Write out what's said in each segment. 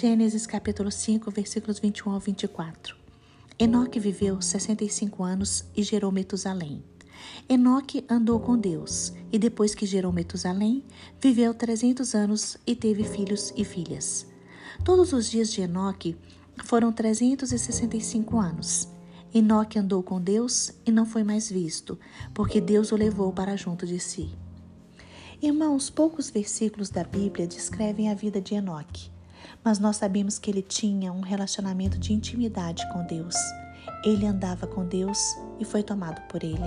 Gênesis capítulo 5, versículos 21 ao 24. Enoque viveu 65 anos e gerou Metusalém. Enoque andou com Deus e depois que gerou Metusalém, viveu 300 anos e teve filhos e filhas. Todos os dias de Enoque foram 365 anos. Enoque andou com Deus e não foi mais visto, porque Deus o levou para junto de si. Irmãos, poucos versículos da Bíblia descrevem a vida de Enoque, mas nós sabemos que ele tinha um relacionamento de intimidade com Deus. Ele andava com Deus e foi tomado por ele.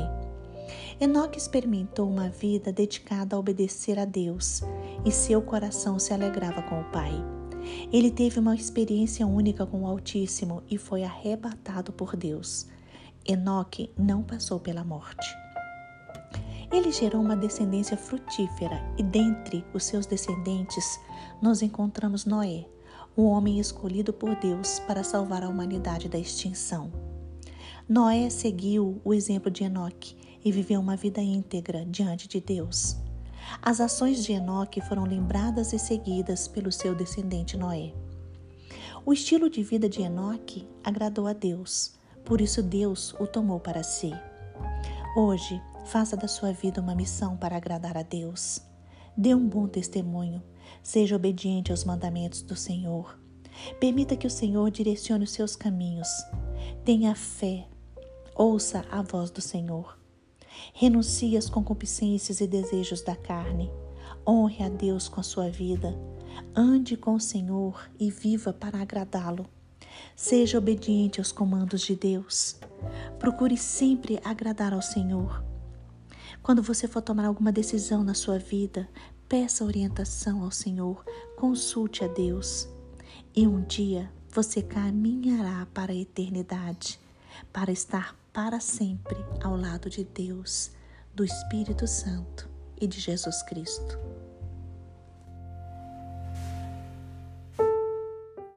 Enoque experimentou uma vida dedicada a obedecer a Deus e seu coração se alegrava com o Pai. Ele teve uma experiência única com o Altíssimo e foi arrebatado por Deus. Enoque não passou pela morte. Ele gerou uma descendência frutífera e dentre os seus descendentes nós encontramos Noé, o homem escolhido por Deus para salvar a humanidade da extinção. Noé seguiu o exemplo de Enoque e viveu uma vida íntegra diante de Deus. As ações de Enoque foram lembradas e seguidas pelo seu descendente Noé. O estilo de vida de Enoque agradou a Deus, por isso Deus o tomou para si. Hoje, faça da sua vida uma missão para agradar a Deus. Dê um bom testemunho, seja obediente aos mandamentos do Senhor. Permita que o Senhor direcione os seus caminhos. Tenha fé, ouça a voz do Senhor. Renuncie às concupiscências e desejos da carne. Honre a Deus com a sua vida. Ande com o Senhor e viva para agradá-lo. Seja obediente aos comandos de Deus. Procure sempre agradar ao Senhor. Quando você for tomar alguma decisão na sua vida, peça orientação ao Senhor, consulte a Deus. E um dia você caminhará para a eternidade, para estar para sempre ao lado de Deus, do Espírito Santo e de Jesus Cristo.